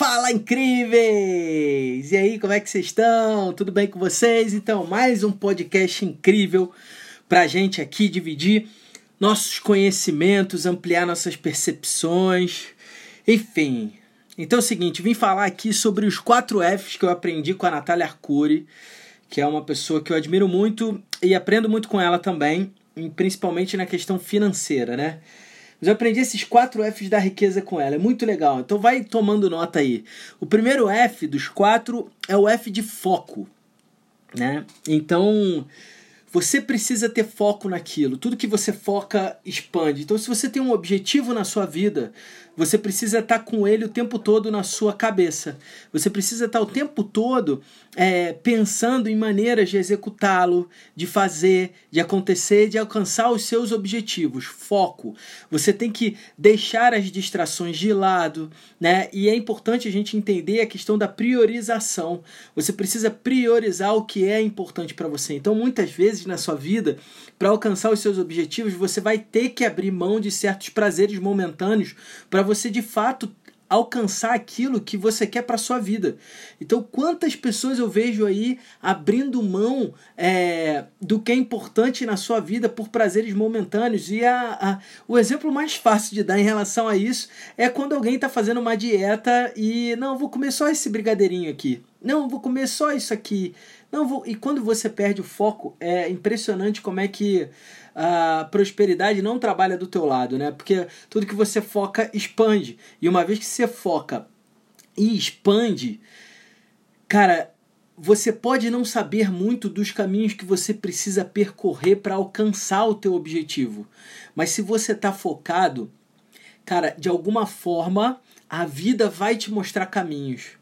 Fala incríveis! E aí, como é que vocês estão? Tudo bem com vocês? Então, mais um podcast incrível pra gente aqui dividir nossos conhecimentos, ampliar nossas percepções, enfim. Então é o seguinte, vim falar aqui sobre os quatro Fs que eu aprendi com a Natália Arcuri, que é uma pessoa que eu admiro muito e aprendo muito com ela também, principalmente na questão financeira, né? Mas eu aprendi esses quatro Fs da riqueza com ela. É muito legal. Então vai tomando nota aí. O primeiro F dos quatro é o F de foco. Né? Então você precisa ter foco naquilo. Tudo que você foca expande. Então, se você tem um objetivo na sua vida, você precisa estar com ele o tempo todo na sua cabeça. Você precisa estar o tempo todo é, pensando em maneiras de executá-lo, de fazer, de acontecer, de alcançar os seus objetivos. Foco. Você tem que deixar as distrações de lado, né? E é importante a gente entender a questão da priorização. Você precisa priorizar o que é importante para você. Então, muitas vezes na sua vida, para alcançar os seus objetivos, você vai ter que abrir mão de certos prazeres momentâneos para você de fato alcançar aquilo que você quer para sua vida. Então, quantas pessoas eu vejo aí abrindo mão é, do que é importante na sua vida por prazeres momentâneos? E a, a, o exemplo mais fácil de dar em relação a isso é quando alguém está fazendo uma dieta e não, vou comer só esse brigadeirinho aqui. Não, vou comer só isso aqui. Não, vou... E quando você perde o foco, é impressionante como é que a prosperidade não trabalha do teu lado, né? Porque tudo que você foca expande. E uma vez que você foca e expande, cara, você pode não saber muito dos caminhos que você precisa percorrer para alcançar o teu objetivo. Mas se você está focado, cara, de alguma forma a vida vai te mostrar caminhos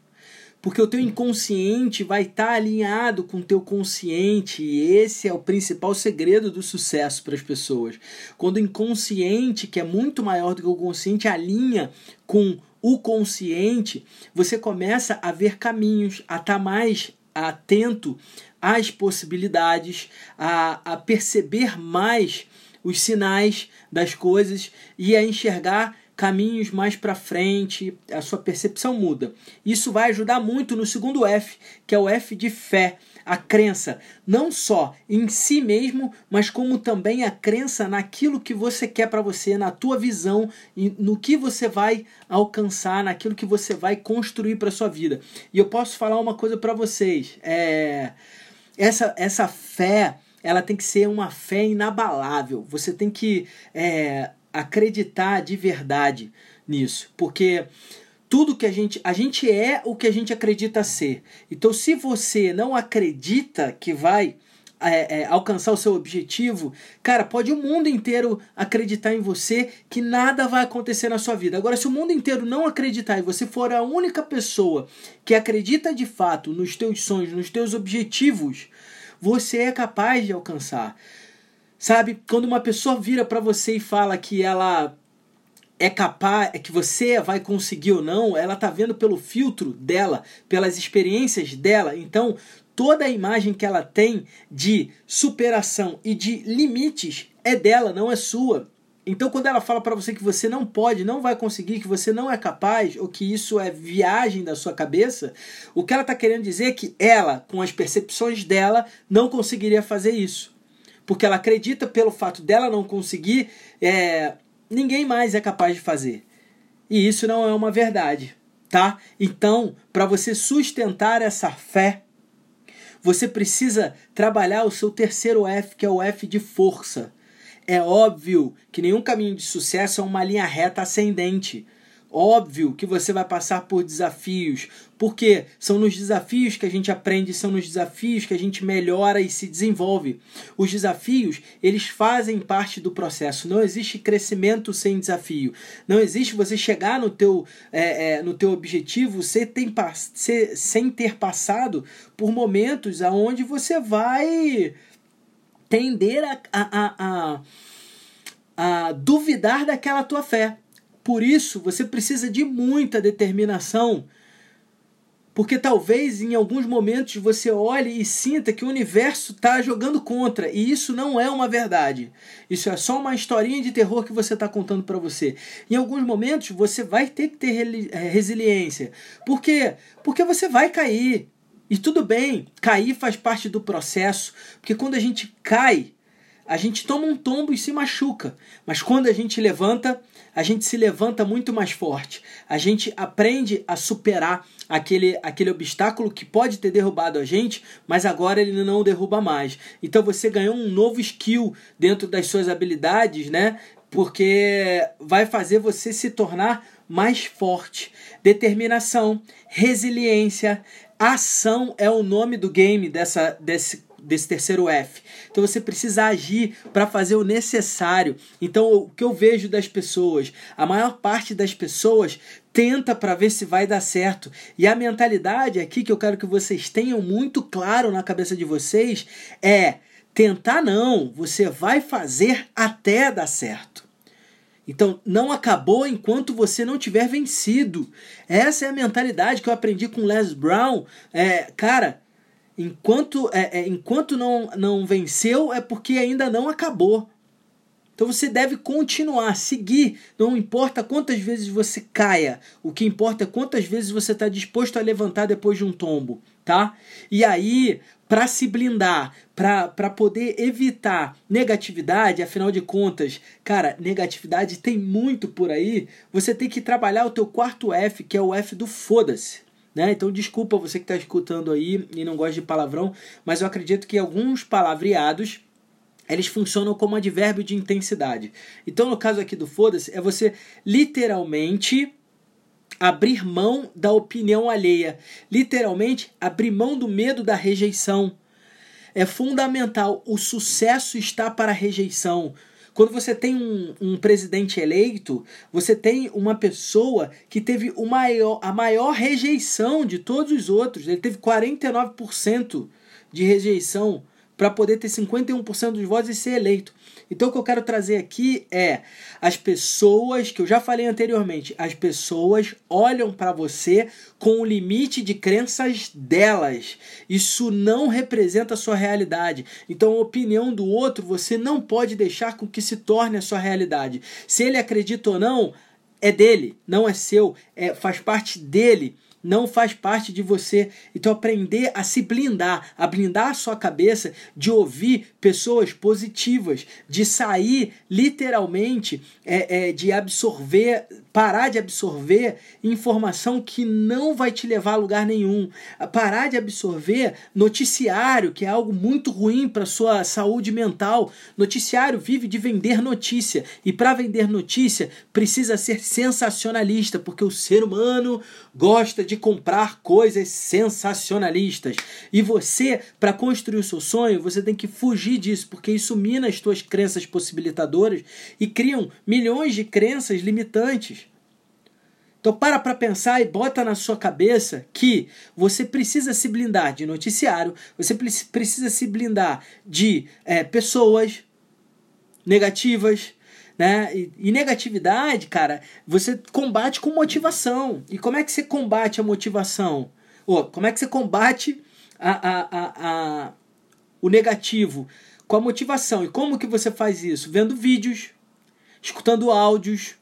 porque o teu inconsciente vai estar tá alinhado com o teu consciente e esse é o principal segredo do sucesso para as pessoas. Quando o inconsciente, que é muito maior do que o consciente, alinha com o consciente, você começa a ver caminhos, a estar tá mais atento às possibilidades, a, a perceber mais os sinais das coisas e a enxergar caminhos mais para frente, a sua percepção muda. Isso vai ajudar muito no segundo F, que é o F de fé, a crença, não só em si mesmo, mas como também a crença naquilo que você quer para você, na tua visão, no que você vai alcançar, naquilo que você vai construir para sua vida. E eu posso falar uma coisa para vocês, é essa essa fé ela tem que ser uma fé inabalável. Você tem que é, acreditar de verdade nisso, porque tudo que a gente a gente é o que a gente acredita ser. Então, se você não acredita que vai é, é, alcançar o seu objetivo, cara, pode o mundo inteiro acreditar em você que nada vai acontecer na sua vida. Agora, se o mundo inteiro não acreditar e você for a única pessoa que acredita de fato nos teus sonhos, nos teus objetivos, você é capaz de alcançar. Sabe? Quando uma pessoa vira para você e fala que ela é capaz, é que você vai conseguir ou não, ela tá vendo pelo filtro dela, pelas experiências dela. Então, toda a imagem que ela tem de superação e de limites é dela, não é sua. Então, quando ela fala para você que você não pode, não vai conseguir, que você não é capaz, ou que isso é viagem da sua cabeça, o que ela está querendo dizer é que ela, com as percepções dela, não conseguiria fazer isso porque ela acredita pelo fato dela não conseguir, é, ninguém mais é capaz de fazer. E isso não é uma verdade, tá? Então, para você sustentar essa fé, você precisa trabalhar o seu terceiro F, que é o F de força. É óbvio que nenhum caminho de sucesso é uma linha reta ascendente. Óbvio que você vai passar por desafios, porque são nos desafios que a gente aprende, são nos desafios que a gente melhora e se desenvolve. Os desafios, eles fazem parte do processo. Não existe crescimento sem desafio. Não existe você chegar no teu, é, é, no teu objetivo sem ter, sem ter passado por momentos aonde você vai tender a, a, a, a, a duvidar daquela tua fé. Por isso, você precisa de muita determinação, Porque talvez em alguns momentos você olhe e sinta que o universo está jogando contra, e isso não é uma verdade. Isso é só uma historinha de terror que você está contando para você. Em alguns momentos você vai ter que ter eh, resiliência. Por quê? Porque você vai cair. E tudo bem, cair faz parte do processo, porque quando a gente cai, a gente toma um tombo e se machuca. Mas quando a gente levanta, a gente se levanta muito mais forte. A gente aprende a superar aquele, aquele obstáculo que pode ter derrubado a gente, mas agora ele não derruba mais. Então você ganhou um novo skill dentro das suas habilidades, né? Porque vai fazer você se tornar mais forte. Determinação, resiliência, ação é o nome do game dessa, desse desse terceiro F. Então você precisa agir para fazer o necessário. Então o que eu vejo das pessoas, a maior parte das pessoas tenta para ver se vai dar certo. E a mentalidade aqui que eu quero que vocês tenham muito claro na cabeça de vocês é tentar não, você vai fazer até dar certo. Então, não acabou enquanto você não tiver vencido. Essa é a mentalidade que eu aprendi com Les Brown. É, cara, enquanto, é, é, enquanto não, não venceu, é porque ainda não acabou. Então você deve continuar, seguir. Não importa quantas vezes você caia, o que importa é quantas vezes você está disposto a levantar depois de um tombo, tá? E aí, para se blindar, para poder evitar negatividade, afinal de contas, cara, negatividade tem muito por aí. Você tem que trabalhar o teu quarto F, que é o F do foda-se. Né? Então, desculpa você que está escutando aí e não gosta de palavrão, mas eu acredito que alguns palavreados eles funcionam como advérbio de intensidade. Então, no caso aqui do foda-se, é você literalmente abrir mão da opinião alheia, literalmente abrir mão do medo da rejeição. É fundamental, o sucesso está para a rejeição. Quando você tem um, um presidente eleito, você tem uma pessoa que teve o maior, a maior rejeição de todos os outros. Ele teve 49% de rejeição para poder ter 51% dos votos e ser eleito. Então o que eu quero trazer aqui é as pessoas que eu já falei anteriormente, as pessoas olham para você com o limite de crenças delas. Isso não representa a sua realidade. Então a opinião do outro você não pode deixar com que se torne a sua realidade. Se ele acredita ou não, é dele, não é seu, é faz parte dele não faz parte de você. Então, aprender a se blindar, a blindar a sua cabeça de ouvir pessoas positivas, de sair literalmente, é, é, de absorver, parar de absorver informação que não vai te levar a lugar nenhum, parar de absorver noticiário, que é algo muito ruim para sua saúde mental. Noticiário vive de vender notícia e para vender notícia precisa ser sensacionalista, porque o ser humano gosta de comprar coisas sensacionalistas. E você, para construir o seu sonho, você tem que fugir disso, porque isso mina as tuas crenças possibilitadoras e criam milhões de crenças limitantes. Então para para pensar e bota na sua cabeça que você precisa se blindar de noticiário, você precisa se blindar de é, pessoas negativas, né? E, e, negatividade, cara, você combate com motivação. E como é que você combate a motivação? Ou como é que você combate a, a, a, o negativo? Com a motivação. E como que você faz isso? Vendo vídeos, escutando áudios,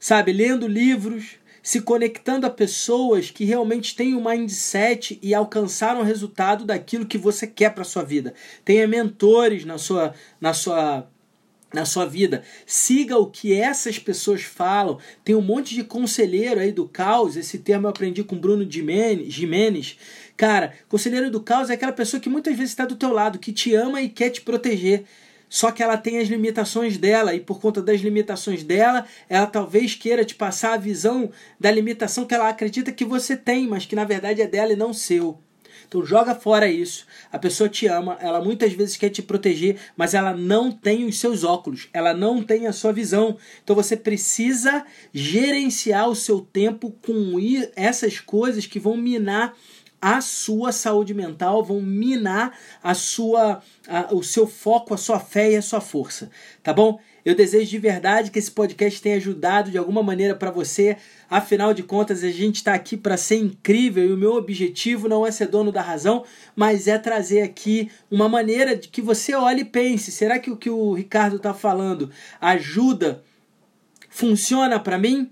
sabe? Lendo livros, se conectando a pessoas que realmente têm um mindset e alcançaram o resultado daquilo que você quer para sua vida. Tenha mentores na sua, na sua na sua vida. Siga o que essas pessoas falam. Tem um monte de conselheiro aí do caos. Esse termo eu aprendi com Bruno Jimenez. Cara, conselheiro do caos é aquela pessoa que muitas vezes está do teu lado, que te ama e quer te proteger. Só que ela tem as limitações dela, e por conta das limitações dela, ela talvez queira te passar a visão da limitação que ela acredita que você tem, mas que na verdade é dela e não seu. Então joga fora isso. A pessoa te ama, ela muitas vezes quer te proteger, mas ela não tem os seus óculos, ela não tem a sua visão. Então você precisa gerenciar o seu tempo com essas coisas que vão minar a sua saúde mental, vão minar a sua, a, o seu foco, a sua fé e a sua força, tá bom? Eu desejo de verdade que esse podcast tenha ajudado de alguma maneira para você. Afinal de contas, a gente está aqui para ser incrível e o meu objetivo não é ser dono da razão, mas é trazer aqui uma maneira de que você olhe e pense: será que o que o Ricardo está falando ajuda? Funciona para mim?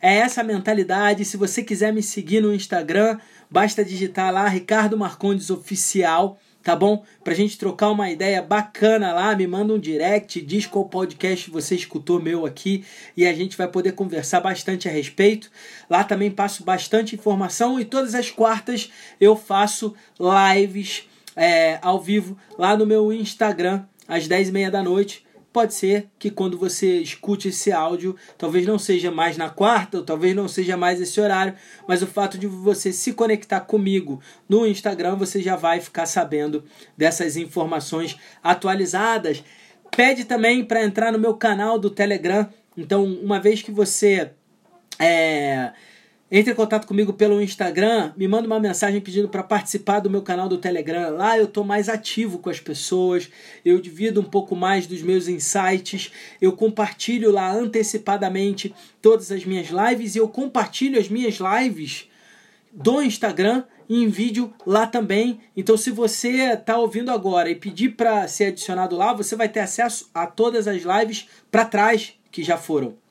É essa a mentalidade. Se você quiser me seguir no Instagram, basta digitar lá Ricardo Marcondes Oficial tá bom? Pra gente trocar uma ideia bacana lá, me manda um direct, diz qual podcast você escutou meu aqui e a gente vai poder conversar bastante a respeito. Lá também passo bastante informação e todas as quartas eu faço lives é, ao vivo lá no meu Instagram às 10h30 da noite pode ser que quando você escute esse áudio, talvez não seja mais na quarta, ou talvez não seja mais esse horário, mas o fato de você se conectar comigo no Instagram, você já vai ficar sabendo dessas informações atualizadas. Pede também para entrar no meu canal do Telegram. Então, uma vez que você é, entre em contato comigo pelo Instagram, me manda uma mensagem pedindo para participar do meu canal do Telegram. Lá eu estou mais ativo com as pessoas, eu divido um pouco mais dos meus insights, eu compartilho lá antecipadamente todas as minhas lives e eu compartilho as minhas lives do Instagram em vídeo lá também. Então, se você está ouvindo agora e pedir para ser adicionado lá, você vai ter acesso a todas as lives para trás que já foram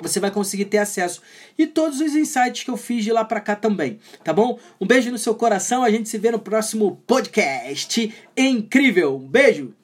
você vai conseguir ter acesso. E todos os insights que eu fiz de lá para cá também, tá bom? Um beijo no seu coração, a gente se vê no próximo podcast. Incrível! Um beijo!